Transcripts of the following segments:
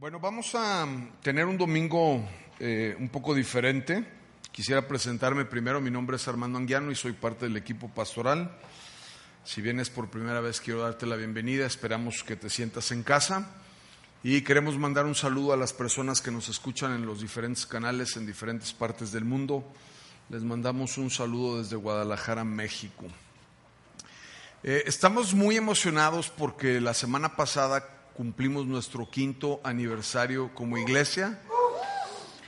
Bueno, vamos a tener un domingo eh, un poco diferente. Quisiera presentarme primero. Mi nombre es Armando Anguiano y soy parte del equipo pastoral. Si vienes por primera vez, quiero darte la bienvenida. Esperamos que te sientas en casa. Y queremos mandar un saludo a las personas que nos escuchan en los diferentes canales en diferentes partes del mundo. Les mandamos un saludo desde Guadalajara, México. Eh, estamos muy emocionados porque la semana pasada cumplimos nuestro quinto aniversario como iglesia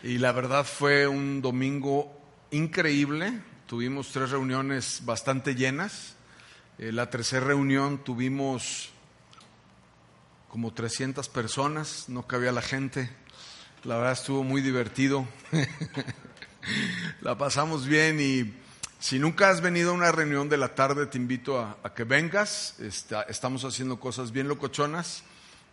y la verdad fue un domingo increíble. Tuvimos tres reuniones bastante llenas. Eh, la tercera reunión tuvimos como 300 personas, no cabía la gente. La verdad estuvo muy divertido. la pasamos bien y si nunca has venido a una reunión de la tarde, te invito a, que vengas. Estamos haciendo cosas bien locochonas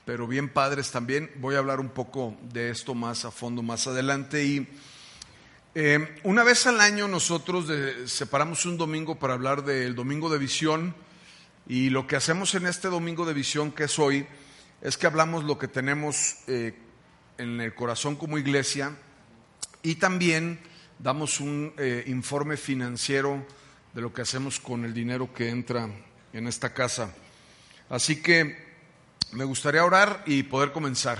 pero bien padres también. Voy a hablar un poco de esto más a fondo más adelante. Y eh, una vez al año nosotros separamos un domingo para hablar del domingo de visión. Y lo que hacemos en este domingo de visión que es hoy es que hablamos lo que tenemos eh, en el corazón como iglesia y también damos un eh, informe financiero de lo que hacemos con el dinero que entra en esta casa. Así que me gustaría orar y poder comenzar.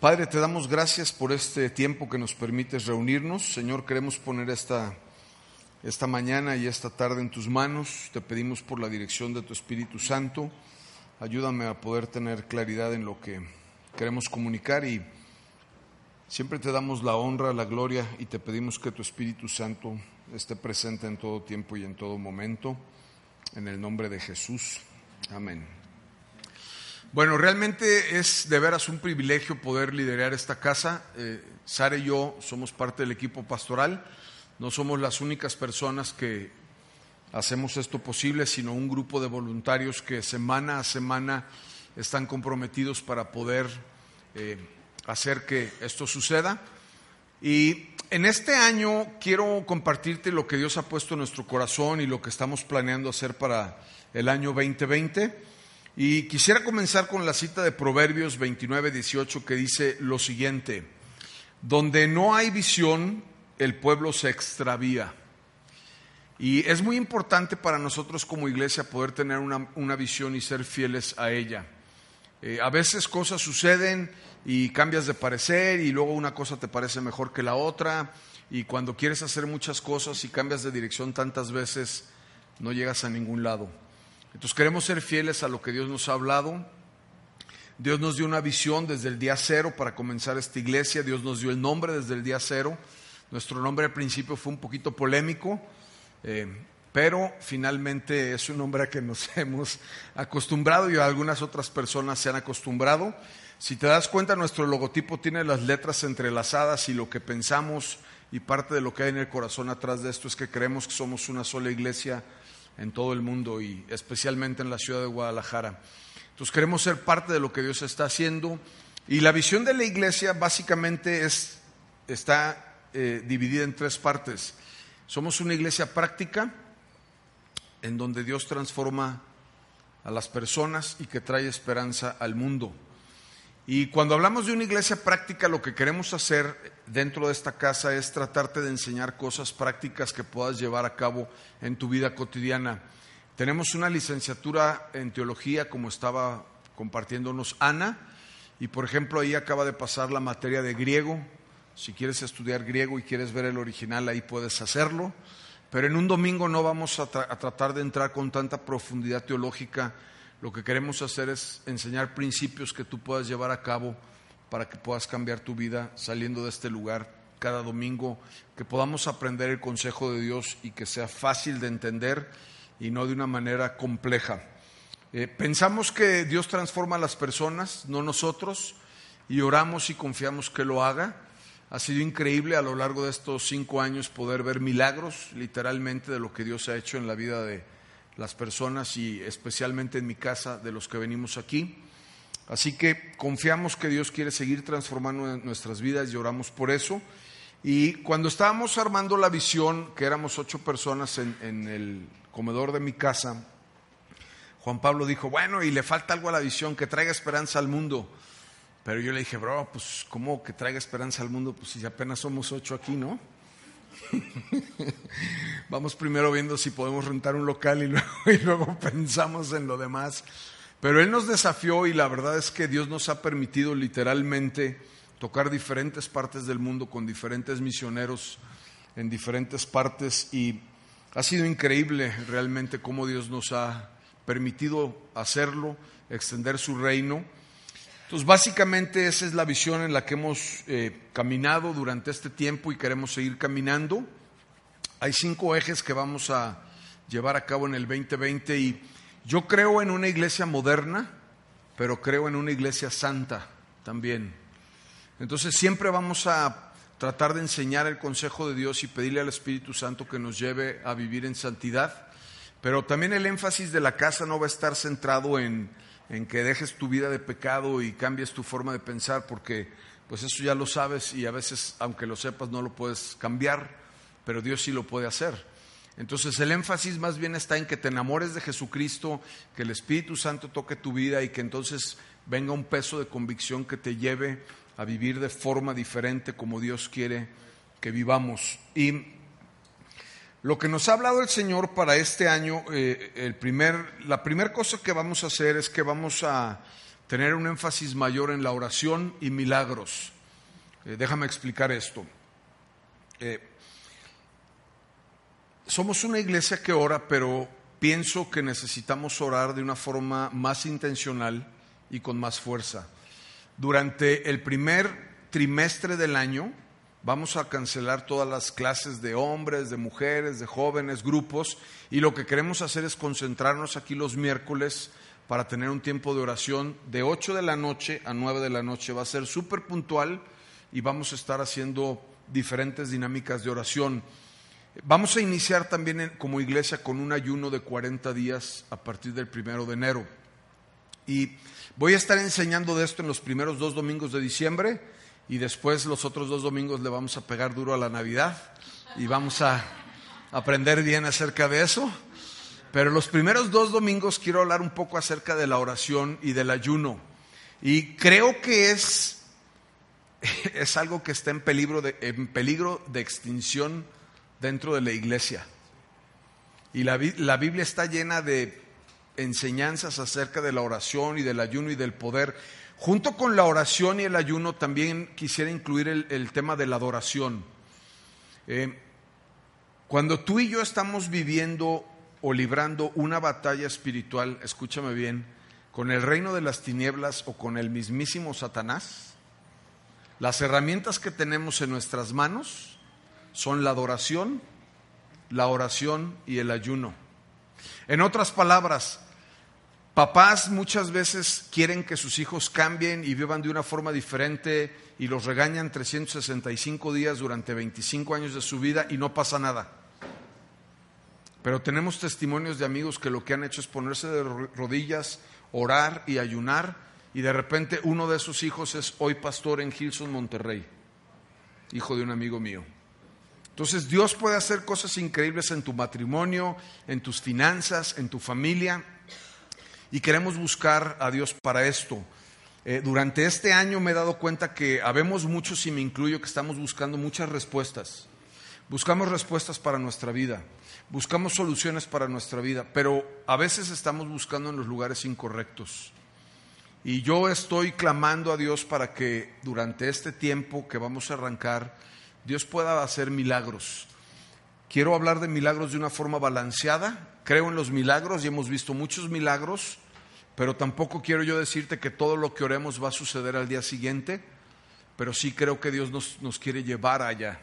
Padre, te damos gracias por este tiempo que nos permites reunirnos. Señor, queremos poner esta, esta mañana y esta tarde en tus manos. Te pedimos por la dirección de tu Espíritu Santo. Ayúdame a poder tener claridad en lo que queremos comunicar y siempre te damos la honra, la gloria y te pedimos que tu Espíritu Santo esté presente en todo tiempo y en todo momento. En el nombre de Jesús. Amén. Bueno, realmente es de veras un privilegio poder liderar esta casa. Eh, Sara y yo somos parte del equipo pastoral. No somos las únicas personas que hacemos esto posible, sino un grupo de voluntarios que semana a semana están comprometidos para poder eh, hacer que esto suceda. Y en este año quiero compartirte lo que Dios ha puesto en nuestro corazón y lo que estamos planeando hacer para el año 2020. Y quisiera comenzar con la cita de Proverbios 29, 18 que dice lo siguiente, donde no hay visión, el pueblo se extravía. Y es muy importante para nosotros como iglesia poder tener una, visión y ser fieles a ella. Eh, a veces cosas suceden y cambias de parecer y luego una cosa te parece mejor que la otra y cuando quieres hacer muchas cosas y cambias de dirección tantas veces no llegas a ningún lado. Entonces queremos ser fieles a lo que Dios nos ha hablado. Dios nos dio una visión desde el día cero para comenzar esta iglesia. Dios nos dio el nombre desde el día cero. Nuestro nombre al principio fue un poquito polémico, eh, pero finalmente es un nombre a que nos hemos acostumbrado y algunas otras personas se han acostumbrado. Si te das cuenta, nuestro logotipo tiene las letras entrelazadas y lo que pensamos y parte de lo que hay en el corazón atrás de esto es que creemos que somos una sola iglesia en todo el mundo y especialmente en la ciudad de Guadalajara. Entonces queremos ser parte de lo que Dios está haciendo y la visión de la iglesia básicamente es, está eh, dividida en tres partes. Somos una iglesia práctica en donde Dios transforma a las personas y que trae esperanza al mundo. Y cuando hablamos de una iglesia práctica, lo que queremos hacer dentro de esta casa es tratarte de enseñar cosas prácticas que puedas llevar a cabo en tu vida cotidiana. Tenemos una licenciatura en teología, como estaba compartiéndonos Ana, y por ejemplo ahí acaba de pasar la materia de griego. Si quieres estudiar griego y quieres ver el original, ahí puedes hacerlo. Pero en un domingo no vamos a, a tratar de entrar con tanta profundidad teológica lo que queremos hacer es enseñar principios que tú puedas llevar a cabo para que puedas cambiar tu vida saliendo de este lugar cada domingo, que podamos aprender el consejo de Dios y que sea fácil de entender y no de una manera compleja. Eh, pensamos que Dios transforma a las personas, no nosotros. y oramos y confiamos que lo haga. Ha sido increíble a lo largo de estos cinco años poder ver milagros, literalmente, de lo que Dios ha hecho en la vida de las personas y especialmente en mi casa, de los que venimos aquí. Así que confiamos que Dios quiere seguir transformando nuestras vidas y oramos por eso. Y cuando estábamos armando la visión, que éramos ocho personas en, en el comedor de mi casa, Juan Pablo dijo, bueno, y le falta algo a la visión, que traiga esperanza al mundo. Pero yo le dije, bro, pues ¿cómo que traiga esperanza al mundo? Pues si apenas somos ocho aquí, ¿no? Vamos primero viendo si podemos rentar un local y luego, pensamos en lo demás. Pero Él nos desafió y la verdad es que Dios nos ha permitido literalmente tocar diferentes partes del mundo con diferentes misioneros en diferentes partes y ha sido increíble realmente cómo Dios nos ha permitido hacerlo, extender su reino. Entonces, básicamente esa es la visión en la que hemos eh, caminado durante este tiempo y queremos seguir caminando. Hay cinco ejes que vamos a llevar a cabo en el 2020 y yo creo en una iglesia moderna, pero creo en una iglesia santa también. Entonces siempre vamos a tratar de enseñar el consejo de Dios y pedirle al Espíritu Santo que nos lleve a vivir en santidad. Pero también el énfasis de la casa no va a estar centrado en, en que dejes tu vida de pecado y cambies tu forma de pensar, porque pues eso ya lo sabes y a veces, aunque lo sepas, no lo puedes cambiar, pero Dios sí lo puede hacer. Entonces el énfasis más bien está en que te enamores de Jesucristo, que el Espíritu Santo toque tu vida y que entonces venga un peso de convicción que te lleve a vivir de forma diferente como Dios quiere que vivamos. Y lo que nos ha hablado el Señor para este año, eh, el primer, la primera cosa que vamos a hacer es que vamos a tener un énfasis mayor en la oración y milagros. Eh, déjame explicar esto. Eh, somos una iglesia que ora, pero pienso que necesitamos orar de una forma más intencional y con más fuerza. Durante el primer trimestre del año vamos a cancelar todas las clases de hombres, de mujeres, de jóvenes, grupos, y lo que queremos hacer es concentrarnos aquí los miércoles para tener un tiempo de oración de 8 de la noche a 9 de la noche. Va a ser súper puntual y vamos a estar haciendo diferentes dinámicas de oración. Vamos a iniciar también como iglesia con un ayuno de 40 días a partir del primero de enero. Y voy a estar enseñando de esto en los primeros dos domingos de diciembre y después los otros dos domingos le vamos a pegar duro a la Navidad y vamos a aprender bien acerca de eso. Pero los primeros dos domingos quiero hablar un poco acerca de la oración y del ayuno. Y creo que es, es algo que está en peligro de, en peligro de extinción dentro de la iglesia. Y la, la, Biblia está llena de enseñanzas acerca de la oración y del ayuno y del poder. Junto con la oración y el ayuno también quisiera incluir el, tema de la adoración. Eh, cuando tú y yo estamos viviendo o librando una batalla espiritual, escúchame bien, con el reino de las tinieblas o con el mismísimo Satanás, las herramientas que tenemos en nuestras manos son la adoración, la oración y el ayuno. En otras palabras, papás muchas veces quieren que sus hijos cambien y vivan de una forma diferente y los regañan 365 días durante 25 años de su vida y no pasa nada. Pero tenemos testimonios de amigos que lo que han hecho es ponerse de rodillas, orar y ayunar y de repente uno de sus hijos es hoy pastor en Gilson, Monterrey, hijo de un amigo mío. Entonces Dios puede hacer cosas increíbles en tu matrimonio, en tus finanzas, en tu familia. Y queremos buscar a Dios para esto. Eh, durante este año me he dado cuenta que habemos muchos, y me incluyo, que estamos buscando muchas respuestas. Buscamos respuestas para nuestra vida, buscamos soluciones para nuestra vida, pero a veces estamos buscando en los lugares incorrectos. Y yo estoy clamando a Dios para que durante este tiempo que vamos a arrancar, Dios pueda hacer milagros. Quiero hablar de milagros de una forma balanceada. Creo en los milagros y hemos visto muchos milagros, pero tampoco quiero yo decirte que todo lo que oremos va a suceder al día siguiente, pero sí creo que Dios nos, nos quiere llevar allá,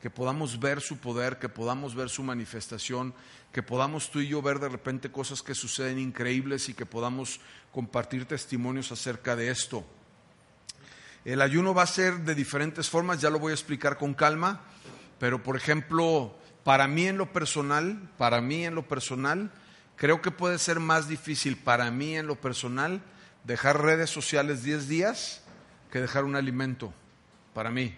que podamos ver su poder, que podamos ver su manifestación, que podamos tú y yo ver de repente cosas que suceden increíbles y que podamos compartir testimonios acerca de esto. El ayuno va a ser de diferentes formas, ya lo voy a explicar con calma, pero por ejemplo, para mí en lo personal, para mí en lo personal, creo que puede ser más difícil para mí en lo personal dejar redes sociales 10 días que dejar un alimento, para mí.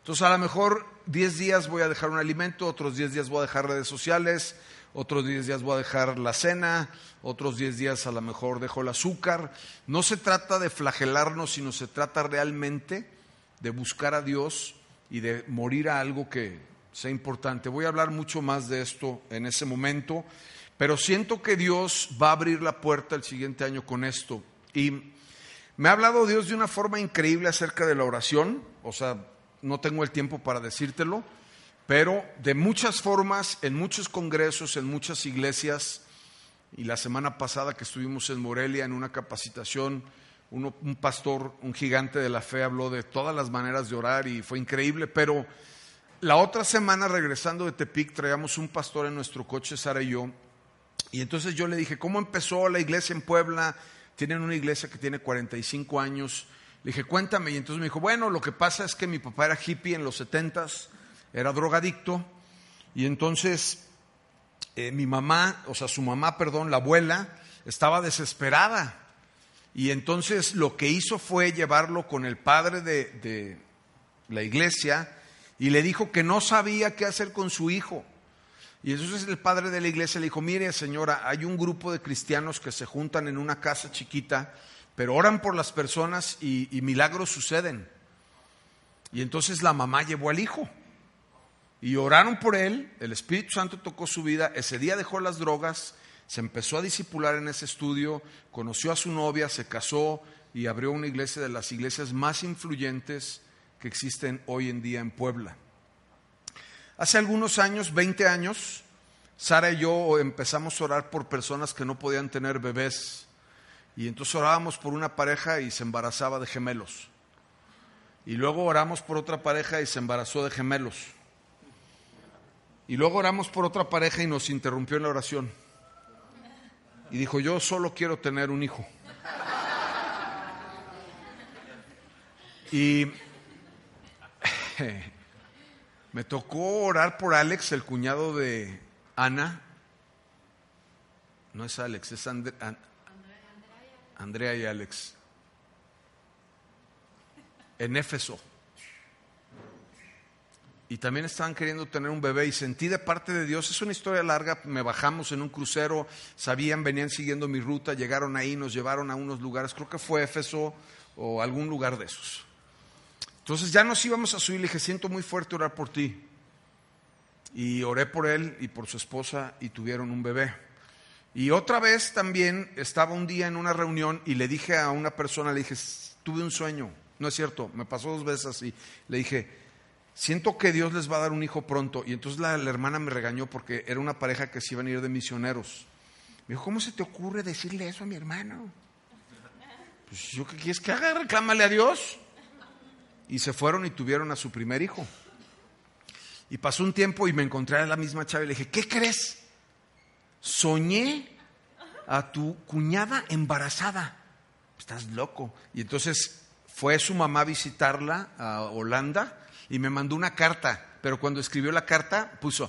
Entonces a lo mejor 10 días voy a dejar un alimento, otros 10 días voy a dejar redes sociales, otros 10 días voy a dejar la cena, otros 10 días a lo mejor dejo el azúcar. No se trata de flagelarnos, sino se trata realmente de buscar a Dios y de morir a algo que sea importante. Voy a hablar mucho más de esto en ese momento, pero siento que Dios va a abrir la puerta el siguiente año con esto. Y me ha hablado Dios de una forma increíble acerca de la oración, o sea, no tengo el tiempo para decírtelo, pero de muchas formas, en muchos congresos, en muchas iglesias, y la semana pasada que estuvimos en Morelia en una capacitación, un pastor, un gigante de la fe, habló de todas las maneras de orar y fue increíble, pero la otra semana regresando de Tepic traíamos un pastor en nuestro coche, Sara y yo, y entonces yo le dije, ¿cómo empezó la iglesia en Puebla? Tienen una iglesia que tiene 45 años. Le dije, cuéntame, y entonces me dijo, bueno, lo que pasa es que mi papá era hippie en los setentas era drogadicto, y entonces eh, mi mamá, o sea, su mamá, perdón, la abuela, estaba desesperada. Y entonces lo que hizo fue llevarlo con el padre de la iglesia y le dijo que no sabía qué hacer con su hijo. Y entonces el padre de la iglesia le dijo, mire señora, hay un grupo de cristianos que se juntan en una casa chiquita, pero oran por las personas y, y milagros suceden. Y entonces la mamá llevó al hijo. Y oraron por él, el Espíritu Santo tocó su vida, ese día dejó las drogas, se empezó a discipular en ese estudio, conoció a su novia, se casó y abrió una iglesia de las iglesias más influyentes que existen hoy en día en Puebla. Hace algunos años, 20 años, Sara y yo empezamos a orar por personas que no podían tener bebés. Y entonces orábamos por una pareja y se embarazaba de gemelos. Y luego oramos por otra pareja y se embarazó de gemelos. Y luego oramos por otra pareja y nos interrumpió en la oración. Y dijo, yo solo quiero tener un hijo. Y me tocó orar por Alex, el cuñado de Ana. No es Alex, es Andrea y Alex. En Éfeso y también estaban queriendo tener un bebé y sentí de parte de Dios, es una historia larga, me bajamos en un crucero, sabían, venían siguiendo mi ruta, llegaron ahí, nos llevaron a unos lugares, creo que fue Éfeso o algún lugar de esos. Entonces ya nos íbamos a subir, le dije, siento muy fuerte orar por ti. Y oré por él y por su esposa y tuvieron un bebé. Y otra vez también estaba un día en una reunión y le dije a una persona, le dije, tuve un sueño, no es cierto, me pasó dos veces así, le dije, siento que Dios les va a dar un hijo pronto. Y entonces la, hermana me regañó porque era una pareja que se iban a ir de misioneros. Me dijo, ¿cómo se te ocurre decirle eso a mi hermano? Pues yo qué quieres que haga, reclámale a Dios. Y se fueron y tuvieron a su primer hijo. Y pasó un tiempo y me encontré a la misma chava y le dije, ¿qué crees? Soñé a tu cuñada embarazada. Estás loco. Y entonces fue su mamá a visitarla a Holanda y me mandó una carta, pero cuando escribió la carta puso,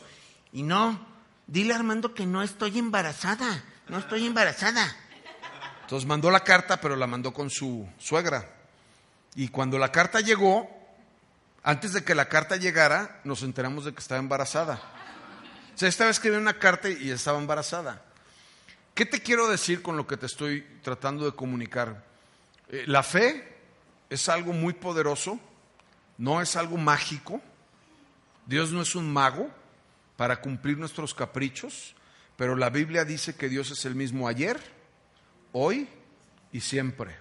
y no, dile Armando que no estoy embarazada, no estoy embarazada. Entonces mandó la carta, pero la mandó con su suegra. Y cuando la carta llegó, antes de que la carta llegara, nos enteramos de que estaba embarazada. O sea, estaba escribiendo una carta y estaba embarazada. ¿Qué te quiero decir con lo que te estoy tratando de comunicar? Eh, la fe es algo muy poderoso no es algo mágico. Dios no es un mago para cumplir nuestros caprichos, pero la Biblia dice que Dios es el mismo ayer, hoy y siempre.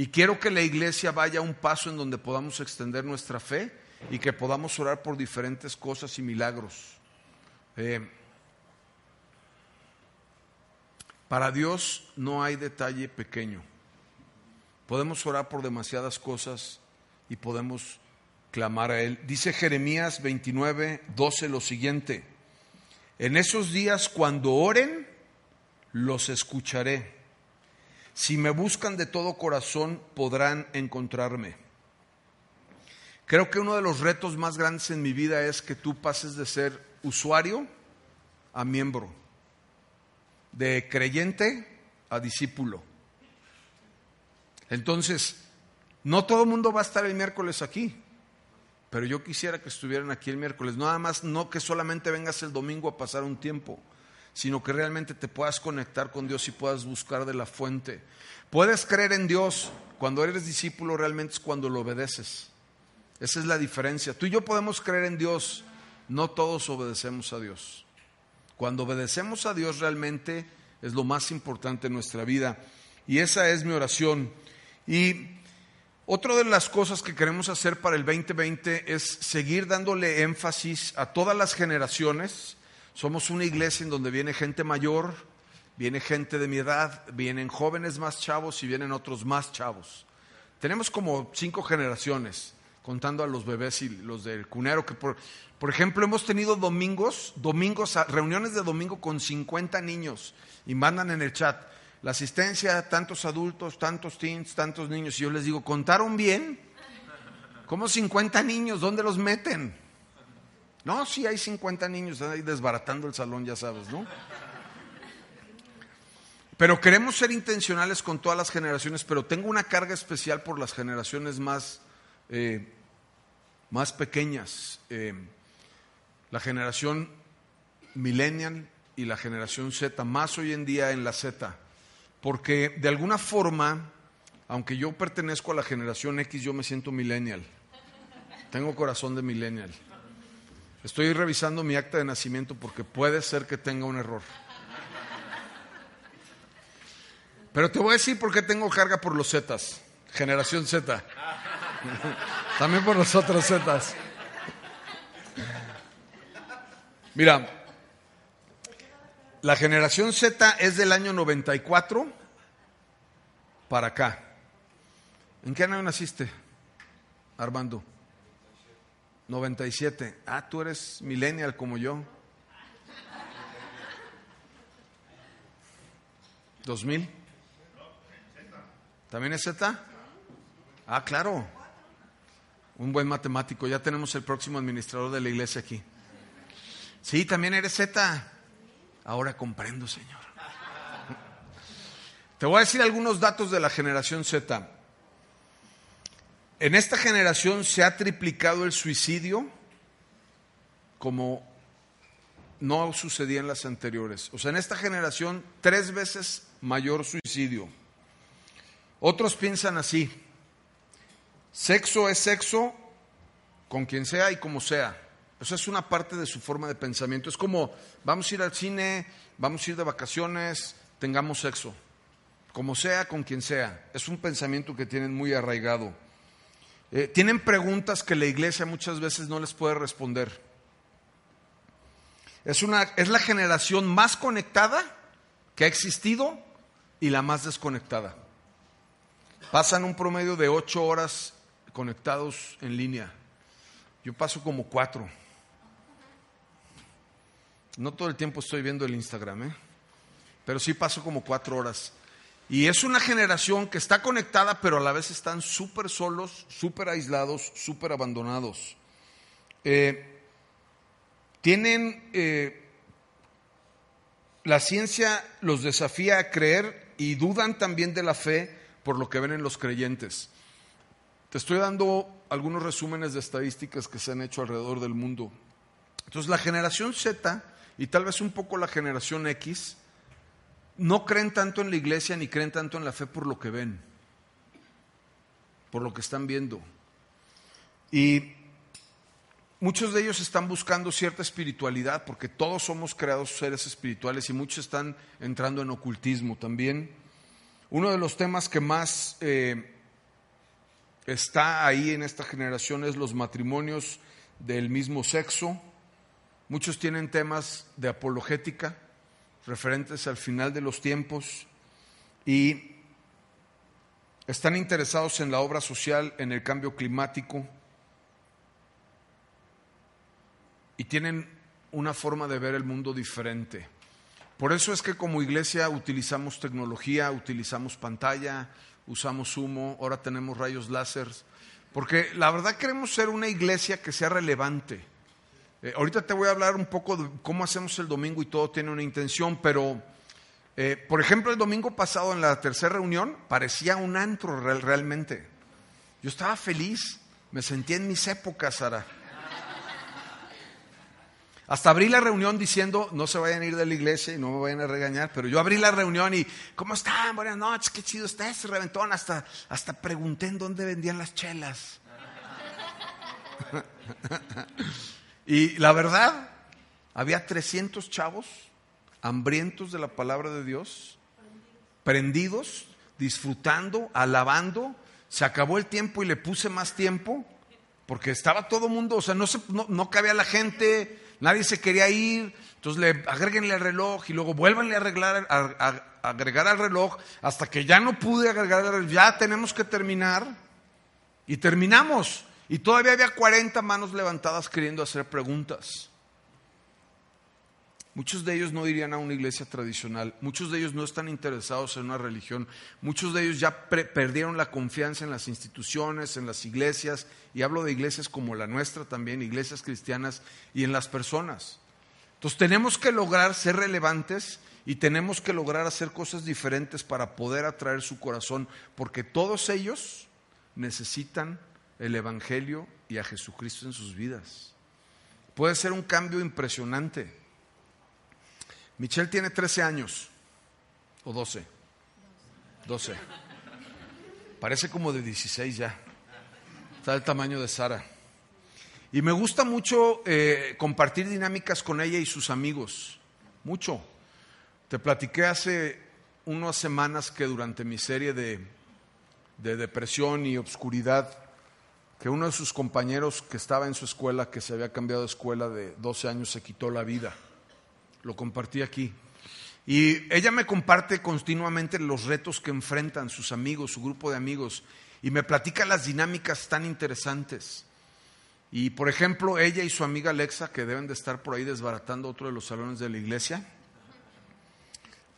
Y quiero que la iglesia vaya a un paso en donde podamos extender nuestra fe y que podamos orar por diferentes cosas y milagros. Eh, para Dios no hay detalle pequeño. Podemos orar por demasiadas cosas y podemos clamar a Él. Dice Jeremías 29, 12 lo siguiente, en esos días cuando oren, los escucharé. Si me buscan de todo corazón, podrán encontrarme. Creo que uno de los retos más grandes en mi vida es que tú pases de ser usuario a miembro, de creyente a discípulo. Entonces, no todo el mundo va a estar el miércoles aquí, pero yo quisiera que estuvieran aquí el miércoles. Nada más, no que solamente vengas el domingo a pasar un tiempo, sino que realmente te puedas conectar con Dios y puedas buscar de la fuente. Puedes creer en Dios cuando eres discípulo, realmente es cuando lo obedeces. Esa es la diferencia. Tú y yo podemos creer en Dios, no todos obedecemos a Dios. Cuando obedecemos a Dios realmente es lo más importante en nuestra vida. Y esa es mi oración. Y otra de las cosas que queremos hacer para el 2020 es seguir dándole énfasis a todas las generaciones. Somos una iglesia en donde viene gente mayor, viene gente de mi edad, vienen jóvenes más chavos y vienen otros más chavos. Tenemos como cinco generaciones, contando a los bebés y los del cunero, que por, por ejemplo hemos tenido domingos, domingos, reuniones de domingo con 50 niños y mandan en el chat, la asistencia, tantos adultos, tantos teens, tantos niños. Y yo les digo, ¿contaron bien? ¿Cómo 50 niños? ¿Dónde los meten? No, sí hay 50 niños ahí desbaratando el salón, ya sabes, ¿no? Pero queremos ser intencionales con todas las generaciones, pero tengo una carga especial por las generaciones más, eh, más pequeñas. Eh, la generación millennial y la generación Z, más hoy en día en la Z porque de alguna forma, aunque yo pertenezco a la generación X, yo me siento millennial. Tengo corazón de millennial. Estoy revisando mi acta de nacimiento porque puede ser que tenga un error. Pero te voy a decir por qué tengo carga por los Zetas, generación Z. También por los otros Zetas. Mira, la generación Z es del año 94 para acá. ¿En qué año naciste, Armando? 97. Ah, tú eres millennial como yo. 2000. ¿También es Z? Ah, claro. Un buen matemático. Ya tenemos el próximo administrador de la iglesia aquí. Sí, también eres Z. Ahora comprendo, Señor. Te voy a decir algunos datos de la generación Z. En esta generación se ha triplicado el suicidio como no sucedía en las anteriores. O sea, en esta generación tres veces mayor suicidio. Otros piensan así, sexo es sexo con quien sea y como sea. Eso es una parte de su forma de pensamiento. Es como, vamos a ir al cine, vamos a ir de vacaciones, tengamos sexo. Como sea, con quien sea. Es un pensamiento que tienen muy arraigado. Eh, tienen preguntas que la iglesia muchas veces no les puede responder. Es, una, es la generación más conectada que ha existido y la más desconectada. Pasan un promedio de ocho horas conectados en línea. Yo paso como cuatro. No todo el tiempo estoy viendo el Instagram, ¿eh? pero sí paso como cuatro horas. Y es una generación que está conectada, pero a la vez están súper solos, súper aislados, súper abandonados. Eh, tienen, eh, la ciencia los desafía a creer y dudan también de la fe por lo que ven en los creyentes. Te estoy dando algunos resúmenes de estadísticas que se han hecho alrededor del mundo. Entonces, la generación Z y tal vez un poco la generación X, no creen tanto en la iglesia ni creen tanto en la fe por lo que ven, por lo que están viendo. Y muchos de ellos están buscando cierta espiritualidad, porque todos somos creados seres espirituales y muchos están entrando en ocultismo también. Uno de los temas que más eh, está ahí en esta generación es los matrimonios del mismo sexo. Muchos tienen temas de apologética referentes al final de los tiempos y están interesados en la obra social, en el cambio climático y tienen una forma de ver el mundo diferente. Por eso es que como iglesia utilizamos tecnología, utilizamos pantalla, usamos humo, ahora tenemos rayos láser Porque la verdad queremos ser una iglesia que sea relevante. Eh, ahorita te voy a hablar un poco de cómo hacemos el domingo y todo tiene una intención, pero eh, por ejemplo el domingo pasado en la tercera reunión parecía un antro realmente. Yo estaba feliz, me sentía en mis épocas, Sara. Hasta abrí la reunión diciendo, no se vayan a ir de la iglesia y no me vayan a regañar, pero yo abrí la reunión y, ¿cómo están? Buenas noches, qué chido está ese reventón. Hasta, hasta pregunté en dónde vendían las chelas. y la verdad, había 300 chavos hambrientos de la palabra de Dios, prendidos, disfrutando, alabando. Se acabó el tiempo y le puse más tiempo porque estaba todo mundo, o sea, no, se, no, no cabía la gente, nadie se quería ir, entonces le agréguenle el reloj y luego vuélvanle a, arreglar, a, agregar al reloj hasta que ya no pude agregar el reloj, ya tenemos que terminar y terminamos. Y todavía había 40 manos levantadas queriendo hacer preguntas. Muchos de ellos no irían a una iglesia tradicional, muchos de ellos no están interesados en una religión, muchos de ellos ya perdieron la confianza en las instituciones, en las iglesias, y hablo de iglesias como la nuestra también, iglesias cristianas, y en las personas. Entonces tenemos que lograr ser relevantes y tenemos que lograr hacer cosas diferentes para poder atraer su corazón, porque todos ellos necesitan el Evangelio y a Jesucristo en sus vidas. Puede ser un cambio impresionante. Michelle tiene 13 años, o 12. 12. Parece como de 16 ya. Está del tamaño de Sara. Y me gusta mucho eh, compartir dinámicas con ella y sus amigos. Mucho. Te platiqué hace unas semanas que durante mi serie de, de depresión y obscuridad, que uno de sus compañeros que estaba en su escuela, que se había cambiado de escuela de 12 años, se quitó la vida lo compartí aquí. Y ella me comparte continuamente los retos que enfrentan sus amigos, su grupo de amigos, y me platica las dinámicas tan interesantes. Y por ejemplo, ella y su amiga Alexa, que deben de estar por ahí desbaratando otro de los salones de la iglesia,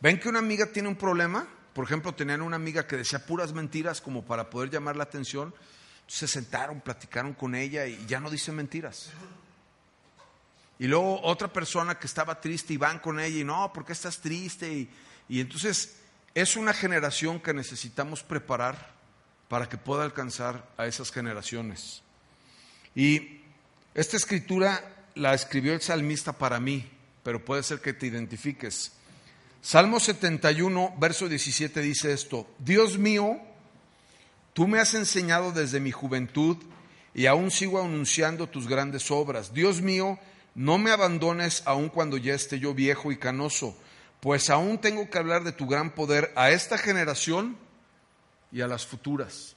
ven que una amiga tiene un problema, por ejemplo, tenían una amiga que decía puras mentiras como para poder llamar la atención, se sentaron, platicaron con ella y ya no dice mentiras. Y luego otra persona que estaba triste y van con ella y no, ¿por qué estás triste? Y, entonces es una generación que necesitamos preparar para que pueda alcanzar a esas generaciones. Y esta escritura la escribió el salmista para mí, pero puede ser que te identifiques. Salmo 71, verso 17 dice esto, Dios mío, tú me has enseñado desde mi juventud y aún sigo anunciando tus grandes obras. Dios mío, no me abandones aun cuando ya esté yo viejo y canoso, pues aún tengo que hablar de tu gran poder a esta generación y a las futuras.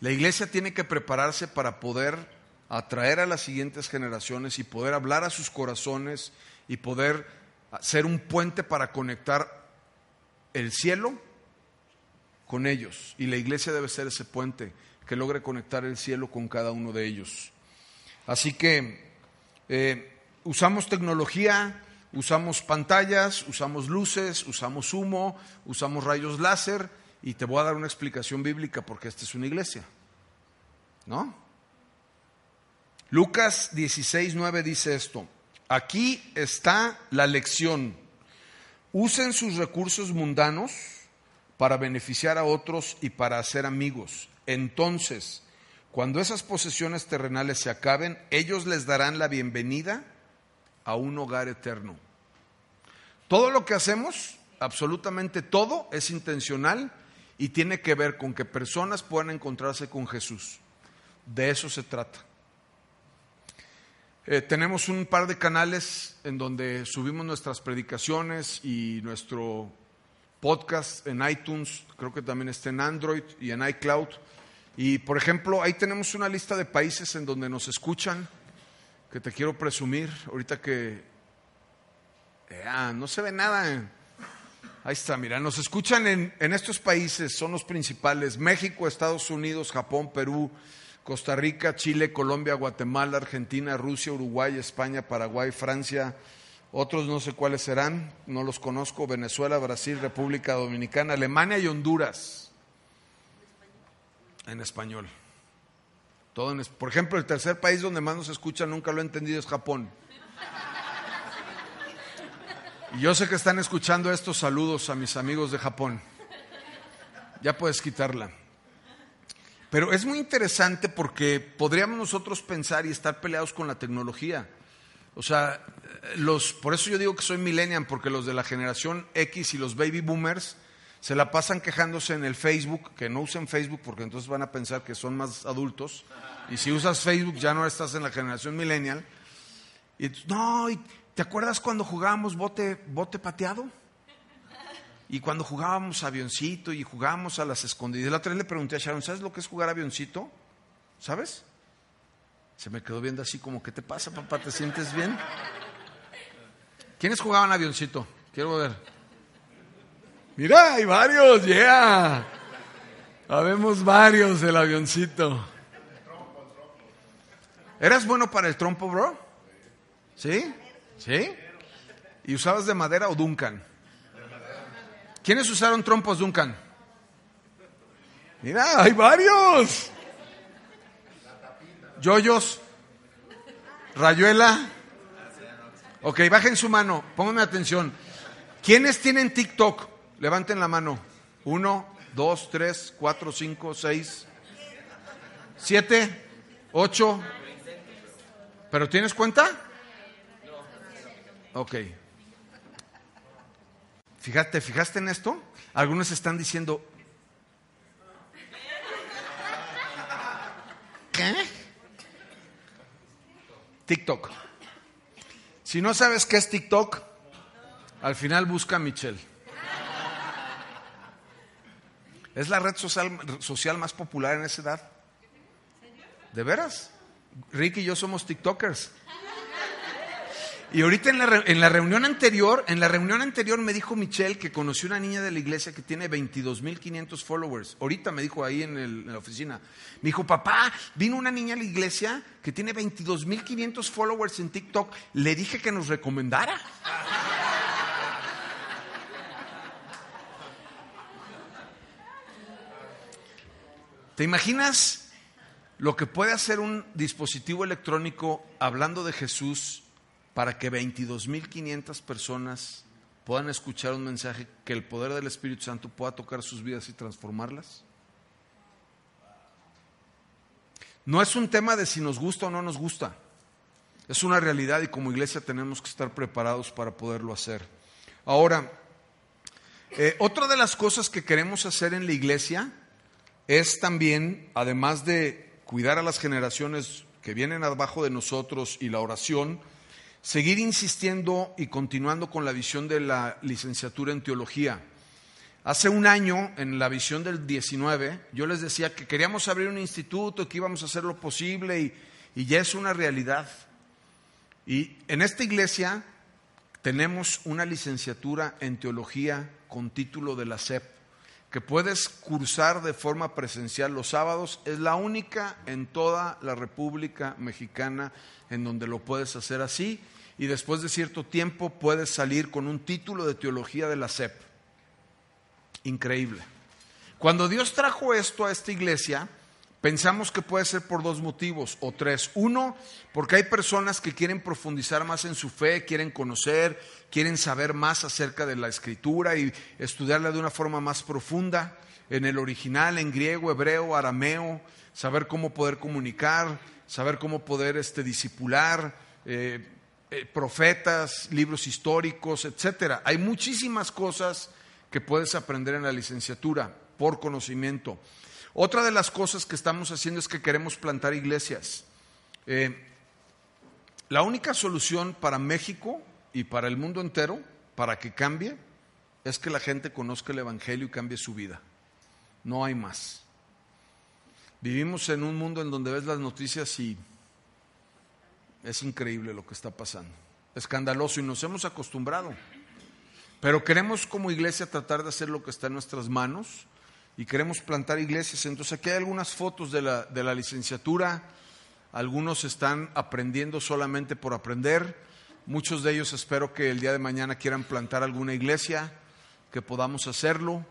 La iglesia tiene que prepararse para poder atraer a las siguientes generaciones y poder hablar a sus corazones y poder ser un puente para conectar el cielo con ellos. Y la iglesia debe ser ese puente que logre conectar el cielo con cada uno de ellos. Así que eh, usamos tecnología, usamos pantallas, usamos luces, usamos humo, usamos rayos láser y te voy a dar una explicación bíblica porque esta es una iglesia. ¿No? Lucas 16, 9 dice esto. Aquí está la lección. Usen sus recursos mundanos para beneficiar a otros y para hacer amigos. Entonces, cuando esas posesiones terrenales se acaben, ellos les darán la bienvenida a un hogar eterno. Todo lo que hacemos, absolutamente todo, es intencional y tiene que ver con que personas puedan encontrarse con Jesús. De eso se trata. Eh, tenemos un par de canales en donde subimos nuestras predicaciones y nuestro podcast en iTunes, creo que también está en Android y en iCloud. Y por ejemplo, ahí tenemos una lista de países en donde nos escuchan, que te quiero presumir, ahorita que eh, no se ve nada. Ahí está, mira, nos escuchan en, en estos países, son los principales, México, Estados Unidos, Japón, Perú, Costa Rica, Chile, Colombia, Guatemala, Argentina, Rusia, Uruguay, España, Paraguay, Francia, otros no sé cuáles serán, no los conozco, Venezuela, Brasil, República Dominicana, Alemania y Honduras en español. Todo en por ejemplo, el tercer país donde más nos escuchan, nunca lo he entendido, es Japón. Y yo sé que están escuchando estos saludos a mis amigos de Japón. Ya puedes quitarla. Pero es muy interesante porque podríamos nosotros pensar y estar peleados con la tecnología. O sea, los, por eso yo digo que soy millennial, porque los de la generación X y los baby boomers se la pasan quejándose en el Facebook, que no usen Facebook porque entonces van a pensar que son más adultos. Y si usas Facebook ya no estás en la generación millennial. Y no, ¿te acuerdas cuando jugábamos bote, bote pateado? Y cuando jugábamos avioncito y jugábamos a las escondidas. La otra vez le pregunté a Sharon, ¿sabes lo que es jugar avioncito? ¿Sabes? Se me quedó viendo así como, ¿qué te pasa, papá? ¿Te sientes bien? ¿Quiénes jugaban avioncito? Quiero ver. Mira, hay varios, yeah. Habemos varios del avioncito. ¿Eras bueno para el trompo, bro? ¿Sí? ¿Sí? ¿Y usabas de madera o Duncan? ¿Quiénes usaron trompos Duncan? Mira, hay varios. Yoyos. Rayuela. Ok, bajen su mano, pónganme atención. ¿Quiénes tienen TikTok? Levanten la mano. Uno, dos, tres, cuatro, cinco, seis, siete, ocho. ¿Pero tienes cuenta? Ok. Fíjate, ¿fijaste en esto? Algunos están diciendo, TikTok. Si no sabes qué es TikTok, al final busca a Michelle. Es la red social, social más popular en esa edad. ¿De veras? Rick y yo somos TikTokers. Y ahorita en la, en la reunión anterior, en la reunión anterior me dijo Michelle que conoció una niña de la iglesia que tiene 22.500 followers. Ahorita me dijo ahí en, en la oficina. Me dijo, papá, vino una niña a la iglesia que tiene 22.500 followers en TikTok. Le dije que nos recomendara. ¿Te imaginas lo que puede hacer un dispositivo electrónico hablando de Jesús para que 22.500 personas puedan escuchar un mensaje que el poder del Espíritu Santo pueda tocar sus vidas y transformarlas? No es un tema de si nos gusta o no nos gusta. Es una realidad y como iglesia tenemos que estar preparados para poderlo hacer. Ahora, eh, otra de las cosas que queremos hacer en la iglesia es también, además de cuidar a las generaciones que vienen abajo de nosotros y la oración, seguir insistiendo y continuando con la visión de la licenciatura en teología. Hace un año, en la visión del 19, yo les decía que queríamos abrir un instituto, que íbamos a hacer lo posible y, ya es una realidad. Y en esta iglesia tenemos una licenciatura en teología con título de la SEP, que puedes cursar de forma presencial los sábados. Es la única en toda la República Mexicana en donde lo puedes hacer así. Y después de cierto tiempo puedes salir con un título de teología de la SEP. Increíble. Cuando Dios trajo esto a esta iglesia, pensamos que puede ser por dos motivos o tres. Uno, porque hay personas que quieren profundizar más en su fe, quieren conocer, quieren saber más acerca de la escritura y estudiarla de una forma más profunda, en el original, en griego, hebreo, arameo, saber cómo poder comunicar, saber cómo poder este, disipular. eh, eh, profetas, libros históricos, etcétera. Hay muchísimas cosas que puedes aprender en la licenciatura por conocimiento. Otra de las cosas que estamos haciendo es que queremos plantar iglesias. Eh, la única solución para México y para el mundo entero, para que cambie, es que la gente conozca el Evangelio y cambie su vida. No hay más. Vivimos en un mundo en donde ves las noticias y es increíble lo que está pasando. Escandaloso y nos hemos acostumbrado. Pero queremos como iglesia tratar de hacer lo que está en nuestras manos y queremos plantar iglesias. Entonces aquí hay algunas fotos de la, de la licenciatura. Algunos están aprendiendo solamente por aprender. Muchos de ellos espero que el día de mañana quieran plantar alguna iglesia, que podamos hacerlo.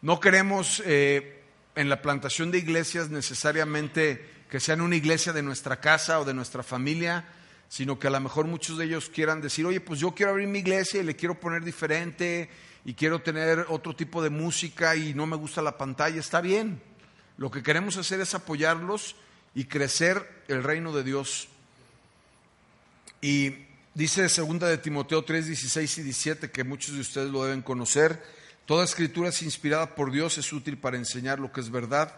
No queremos eh, en la plantación de iglesias necesariamente que sean una iglesia de nuestra casa o de nuestra familia, sino que a lo mejor muchos de ellos quieran decir, oye, pues yo quiero abrir mi iglesia y le quiero poner diferente y quiero tener otro tipo de música y no me gusta la pantalla, está bien. Lo que queremos hacer es apoyarlos y crecer el reino de Dios. Y dice segunda de Timoteo 3, 16 y 17, que muchos de ustedes lo deben conocer, toda escritura es inspirada por Dios, es útil para enseñar lo que es verdad,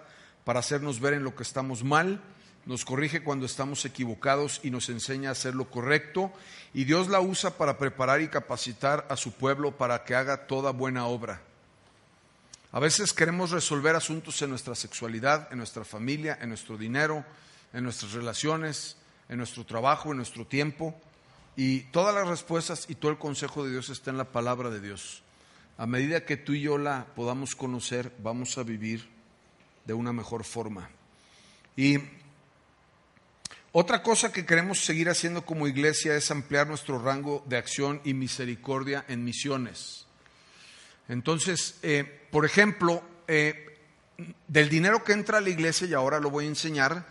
para hacernos ver en lo que estamos mal, nos corrige cuando estamos equivocados y nos enseña a hacer lo correcto, y Dios la usa para preparar y capacitar a su pueblo para que haga toda buena obra. A veces queremos resolver asuntos en nuestra sexualidad, en nuestra familia, en nuestro dinero, en nuestras relaciones, en nuestro trabajo, en nuestro tiempo. Y todas las respuestas y todo el consejo de Dios está en la palabra de Dios. A medida que tú y yo la podamos conocer, vamos a vivir de una mejor forma. Y otra cosa que queremos seguir haciendo como iglesia es ampliar nuestro rango de acción y misericordia en misiones. Entonces, eh, por ejemplo, eh, del dinero que entra a la iglesia, y ahora lo voy a enseñar,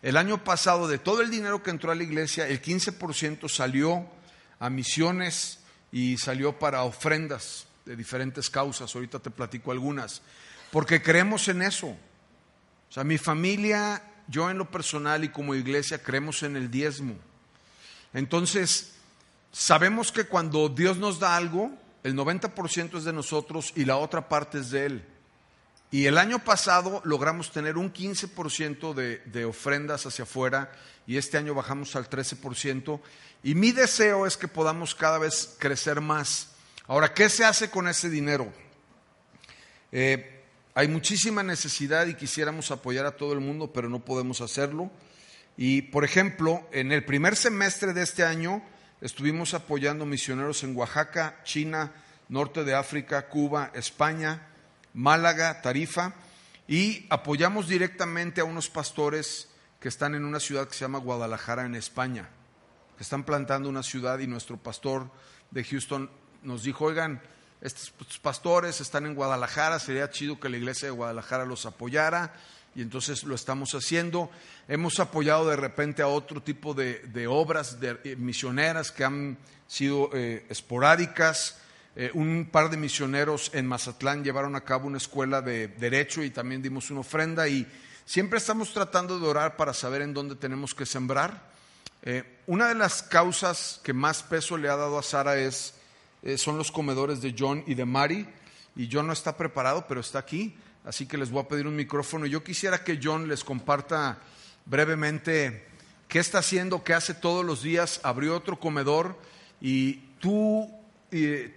el año pasado de todo el dinero que entró a la iglesia, el 15% salió a misiones y salió para ofrendas de diferentes causas. Ahorita te platico algunas. Porque creemos en eso. O sea, mi familia, yo en lo personal y como iglesia creemos en el diezmo. Entonces, sabemos que cuando Dios nos da algo, el 90% es de nosotros y la otra parte es de Él. Y el año pasado logramos tener un 15% de, de, ofrendas hacia afuera y este año bajamos al 13%. Y mi deseo es que podamos cada vez crecer más. Ahora, ¿qué se hace con ese dinero? Eh, hay muchísima necesidad y quisiéramos apoyar a todo el mundo, pero no podemos hacerlo. Y, por ejemplo, en el primer semestre de este año estuvimos apoyando misioneros en Oaxaca, China, norte de África, Cuba, España, Málaga, Tarifa, y apoyamos directamente a unos pastores que están en una ciudad que se llama Guadalajara, en España, que están plantando una ciudad y nuestro pastor de Houston nos dijo, oigan, estos pastores están en Guadalajara, sería chido que la iglesia de Guadalajara los apoyara y entonces lo estamos haciendo. Hemos apoyado de repente a otro tipo de, obras de, eh, misioneras que han sido eh, esporádicas. Eh, un par de misioneros en Mazatlán llevaron a cabo una escuela de derecho y también dimos una ofrenda y siempre estamos tratando de orar para saber en dónde tenemos que sembrar. una de las causas que más peso le ha dado a Sara es, son los comedores de John y de Mari y John no está preparado pero está aquí así que les voy a pedir un micrófono. Yo quisiera que John les comparta brevemente qué está haciendo, qué hace todos los días. Abrió otro comedor y tú,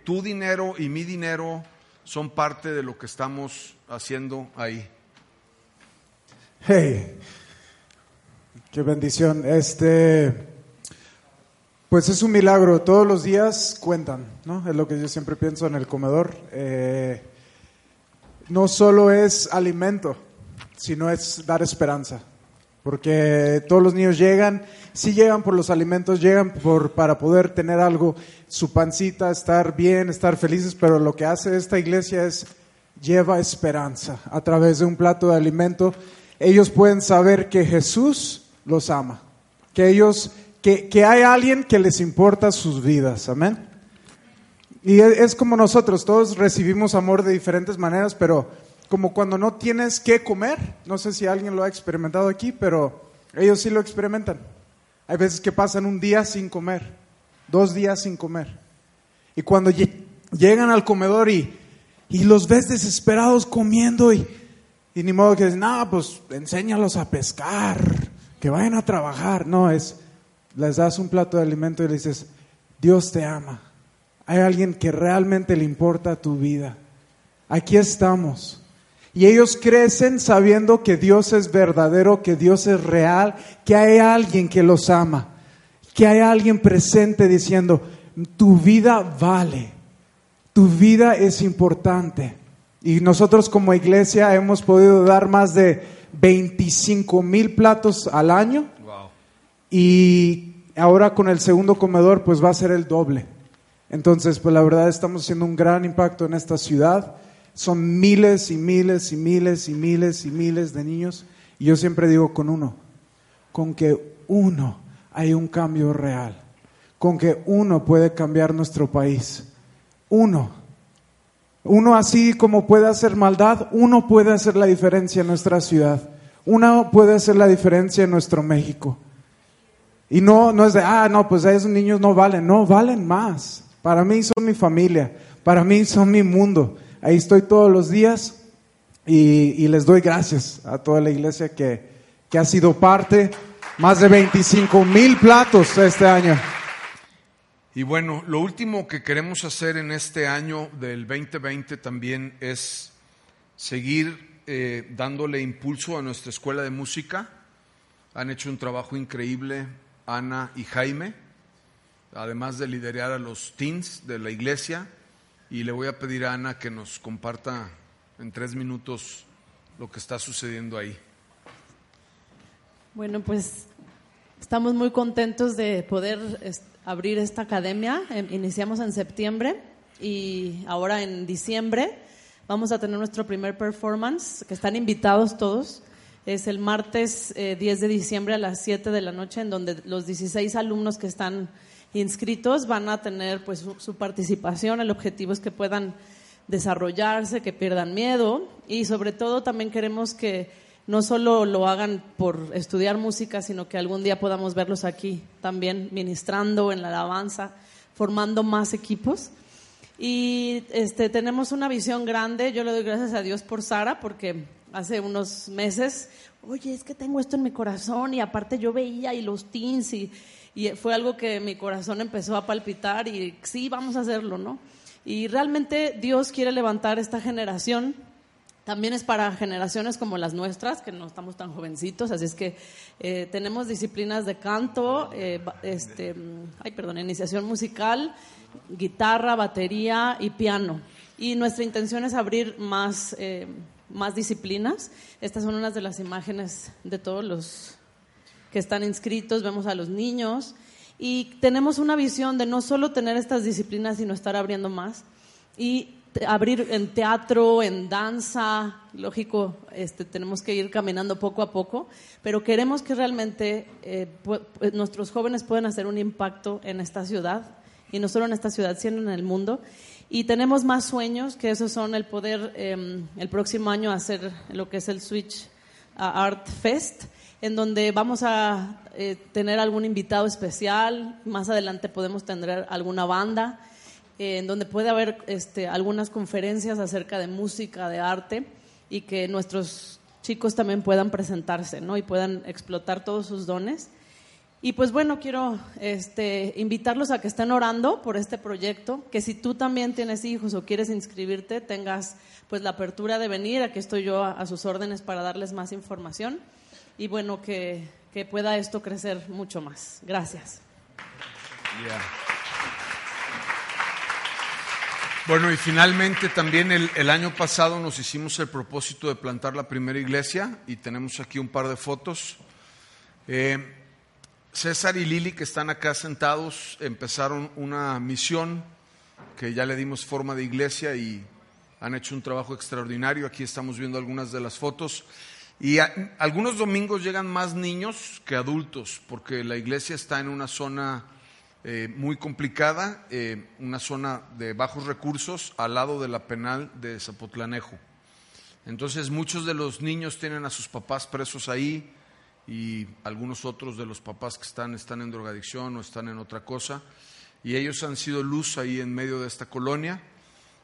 tu dinero y mi dinero son parte de lo que estamos haciendo ahí. Hey, qué bendición. Este, pues es un milagro. Todos los días cuentan, ¿no? Es lo que yo siempre pienso en el comedor. Eh, no solo es alimento, sino es dar esperanza. Porque todos los niños llegan, sí llegan por los alimentos, llegan por, para poder tener algo, su pancita, estar bien, estar felices, pero lo que hace esta iglesia es lleva esperanza a través de un plato de alimento. Ellos pueden saber que Jesús los ama, que ellos, que, hay alguien que les importa sus vidas, amén. Y es como nosotros, todos recibimos amor de diferentes maneras, pero como cuando no tienes que comer, no sé si alguien lo ha experimentado aquí, pero ellos sí lo experimentan. Hay veces que pasan un día sin comer, dos días sin comer. Y cuando llegan al comedor y, y los ves desesperados comiendo y, y ni modo que dicen, no, pues enséñalos a pescar, que vayan a trabajar. No, es, les das un plato de alimento y les dices, Dios te ama hay alguien que realmente le importa tu vida. Aquí estamos. Y ellos crecen sabiendo que Dios es verdadero, que Dios es real, que hay alguien que los ama, que hay alguien presente diciendo, tu vida vale, tu vida es importante. Y nosotros como iglesia hemos podido dar más de 25 mil platos al año. Y ahora con el segundo comedor pues va a ser el doble. Entonces, pues la verdad estamos haciendo un gran impacto en esta ciudad. son miles y miles y miles y miles y miles de niños. Y yo siempre digo con uno, con que uno hay un cambio real, con que uno puede cambiar nuestro país. Uno. Uno así como puede hacer maldad, uno puede hacer la diferencia en nuestra ciudad. Uno puede hacer la diferencia en nuestro México. Y no, no es de, ah, no, pues esos niños no valen. No, valen más. Para mí son mi familia. Para mí son mi mundo. Ahí estoy todos los días y, les doy gracias a toda la iglesia que, que ha sido parte. Más de 25 mil platos este año. Y bueno, lo último que queremos hacer en este año del 2020 también es seguir eh, dándole impulso a nuestra escuela de música. Han hecho un trabajo increíble Ana y Jaime, además de liderar a los teens de la iglesia y le voy a pedir a Ana que nos comparta en tres minutos lo que está sucediendo ahí. Bueno, pues estamos muy contentos de poder abrir esta academia. Em, iniciamos en septiembre y ahora en diciembre vamos a tener nuestro primer performance, que están invitados todos. Es el martes 10 eh, de diciembre a las 7 de la noche, en donde los 16 alumnos que están inscritos van a tener pues su, participación. El objetivo es que puedan desarrollarse, que pierdan miedo y sobre todo también queremos que no solo lo hagan por estudiar música, sino que algún día podamos verlos aquí también ministrando en la alabanza, formando más equipos. Y este, tenemos una visión grande. Yo le doy gracias a Dios por Sara, porque hace unos meses, oye, es que tengo esto en mi corazón y aparte yo veía y los teens y, y fue algo que mi corazón empezó a palpitar y sí, vamos a hacerlo, ¿no? Y realmente Dios quiere levantar esta generación. También es para generaciones como las nuestras, que no estamos tan jovencitos, así es que eh, tenemos disciplinas de canto, eh, este, ay, perdón, iniciación musical, guitarra, batería y piano. Y nuestra intención es abrir más, eh, más disciplinas. Estas son unas de las imágenes de todos los que están inscritos, vemos a los niños. Y tenemos una visión de no solo tener estas disciplinas, sino estar abriendo más. Y abrir en teatro, en danza, lógico, este, tenemos que ir caminando poco a poco, pero queremos que realmente eh, nuestros jóvenes puedan hacer un impacto en esta ciudad, y no solo en esta ciudad, sino en el mundo. Y tenemos más sueños, que esos son el poder em, el próximo año hacer lo que es el Switch Art Fest, en donde vamos a eh, tener algún invitado especial, más adelante podemos tener alguna banda, eh, en donde puede haber este, algunas conferencias acerca de música, de arte, y que nuestros chicos también puedan presentarse ¿no? y puedan explotar todos sus dones. Y pues bueno, quiero este, invitarlos a que estén orando por este proyecto, que si tú también tienes hijos o quieres inscribirte, tengas pues la apertura de venir, aquí estoy yo a sus órdenes para darles más información y bueno, que, que pueda esto crecer mucho más. Gracias. Bueno, y finalmente también el, el, año pasado nos hicimos el propósito de plantar la primera iglesia y tenemos aquí un par de fotos. Eh, César y Lili, que están acá sentados, empezaron una misión que ya le dimos forma de iglesia y han hecho un trabajo extraordinario. Aquí estamos viendo algunas de las fotos. Y algunos domingos llegan más niños que adultos, porque la iglesia está en una zona eh, muy complicada, eh, una zona de bajos recursos al lado de la penal de Zapotlanejo. Entonces muchos de los niños tienen a sus papás presos ahí y algunos otros de los papás que están están en drogadicción o están en otra cosa. Y ellos han sido luz ahí en medio de esta colonia,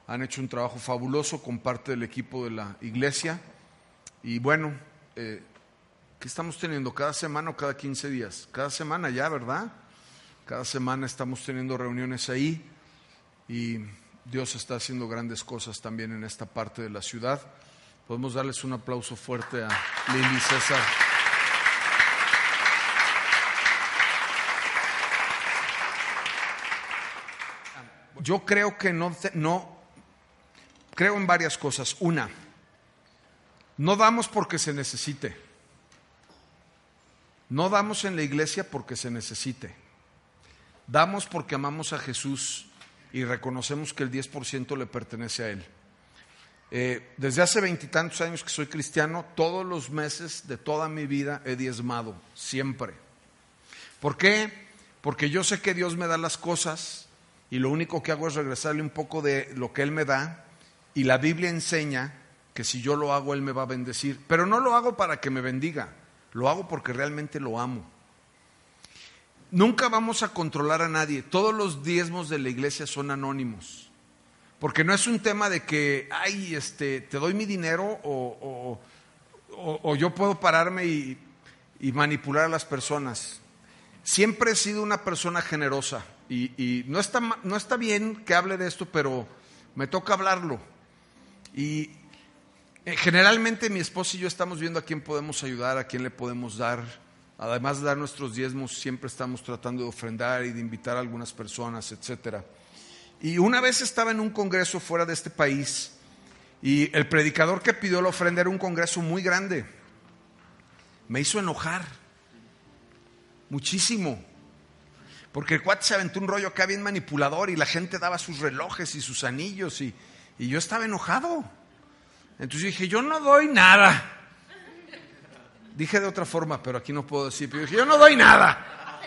han hecho un trabajo fabuloso con parte del equipo de la iglesia y bueno, eh, ¿qué estamos teniendo? ¿Cada semana o cada 15 días? Cada semana ya, ¿verdad? Cada semana estamos teniendo reuniones ahí y Dios está haciendo grandes cosas también en esta parte de la ciudad. Podemos darles un aplauso fuerte a Lili César. Yo creo que no, no, creo en varias cosas. Una, no damos porque se necesite. No damos en la iglesia porque se necesite. Damos porque amamos a Jesús y reconocemos que el 10% le pertenece a Él. Eh, desde hace veintitantos años que soy cristiano, todos los meses de toda mi vida he diezmado, siempre. ¿Por qué? Porque yo sé que Dios me da las cosas y lo único que hago es regresarle un poco de lo que Él me da y la Biblia enseña que si yo lo hago Él me va a bendecir. Pero no lo hago para que me bendiga, lo hago porque realmente lo amo. Nunca vamos a controlar a nadie, todos los diezmos de la iglesia son anónimos. Porque no es un tema de que, ay, este, te doy mi dinero o, yo puedo pararme y, manipular a las personas. Siempre he sido una persona generosa y, no, está, no está bien que hable de esto, pero me toca hablarlo. Y eh, generalmente mi esposa y yo estamos viendo a quién podemos ayudar, a quién le podemos dar. Además de dar nuestros diezmos, siempre estamos tratando de ofrendar y de invitar a algunas personas, etcétera. Y una vez estaba en un congreso fuera de este país y el predicador que pidió la ofrenda era un congreso muy grande. Me hizo enojar muchísimo. Porque el cuate se aventó un rollo acá bien manipulador y la gente daba sus relojes y sus anillos y, y yo estaba enojado. Entonces dije, yo no doy nada. Dije de otra forma, pero aquí no puedo decir, pero dije, yo no doy nada.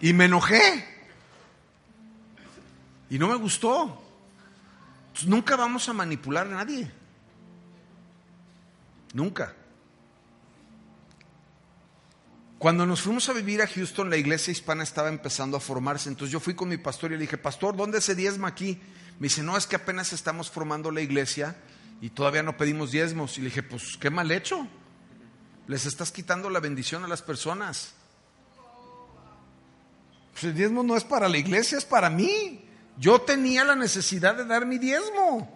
Y me enojé. Y no me gustó. nunca vamos a manipular a nadie. Nunca. Cuando nos fuimos a vivir a Houston, la iglesia hispana estaba empezando a formarse. Entonces yo fui con mi pastor y le dije, pastor, ¿dónde se diezma aquí? Me dice, no, es que apenas estamos formando la iglesia y todavía no pedimos diezmos. Y le dije, pues qué mal hecho. Les estás quitando la bendición a las personas. Pues el diezmo no es para la iglesia, es para mí. Yo tenía la necesidad de dar mi diezmo.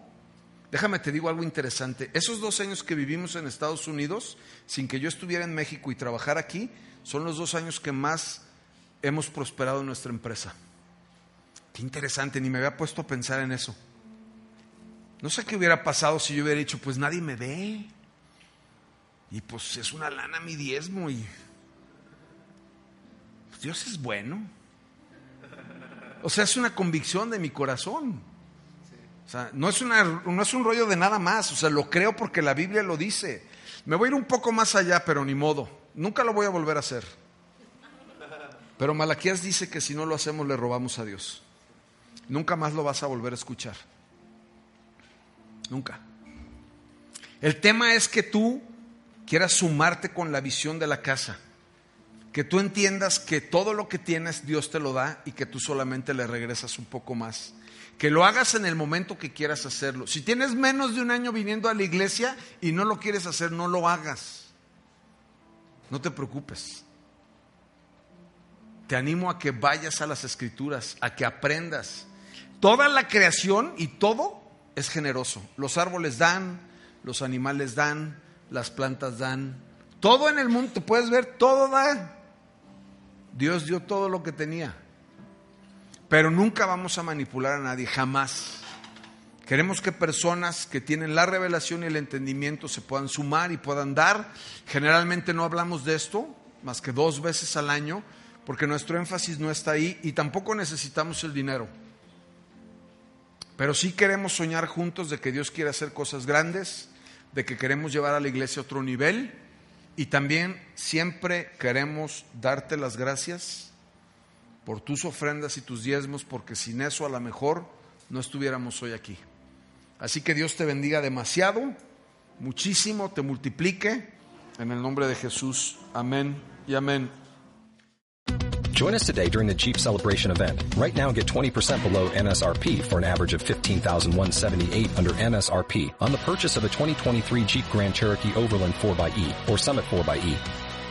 Déjame te digo algo interesante. Esos dos años que vivimos en Estados Unidos, sin que yo estuviera en México y trabajar aquí, son los dos años que más hemos prosperado en nuestra empresa. Qué interesante, ni me había puesto a pensar en eso. No sé qué hubiera pasado si yo hubiera dicho, pues nadie me ve. Y pues es una lana mi diezmo y pues Dios es bueno. O sea, es una convicción de mi corazón. O sea, no es, una, no es un rollo de nada más. O sea, lo creo porque la Biblia lo dice. Me voy a ir un poco más allá, pero ni modo. Nunca lo voy a volver a hacer. Pero Malaquías dice que si no lo hacemos le robamos a Dios. Nunca más lo vas a volver a escuchar. Nunca. El tema es que tú quieras sumarte con la visión de la casa que tú entiendas que todo lo que tienes Dios te lo da y que tú solamente le regresas un poco más. Que lo hagas en el momento que quieras hacerlo. Si tienes menos de un año viniendo a la iglesia y no lo quieres hacer, no lo hagas. No te preocupes. Te animo a que vayas a las escrituras, a que aprendas. Toda la creación y todo es generoso. Los árboles dan, los animales dan, las plantas dan. Todo en el mundo, te puedes ver, todo da. Dios dio todo lo que tenía. Pero nunca vamos a manipular a nadie, jamás. Queremos que personas que tienen la revelación y el entendimiento se puedan sumar y puedan dar. Generalmente no hablamos de esto más que dos veces al año, porque nuestro énfasis no está ahí y tampoco necesitamos el dinero. Pero sí queremos soñar juntos de que Dios quiere hacer cosas grandes, de que queremos llevar a la iglesia a otro nivel y también siempre queremos darte las gracias por tus ofrendas y tus diezmos, porque sin eso a lo mejor no estuviéramos hoy aquí. Así que Dios te bendiga demasiado, muchísimo, te multiplique. En el nombre de Jesús. Amén y amén. Join us today during the Jeep Celebration event. Right now, get 20% below MSRP for an average of 15178 under MSRP on the purchase of a 2023 Jeep Grand Cherokee Overland 4xE or Summit 4xE.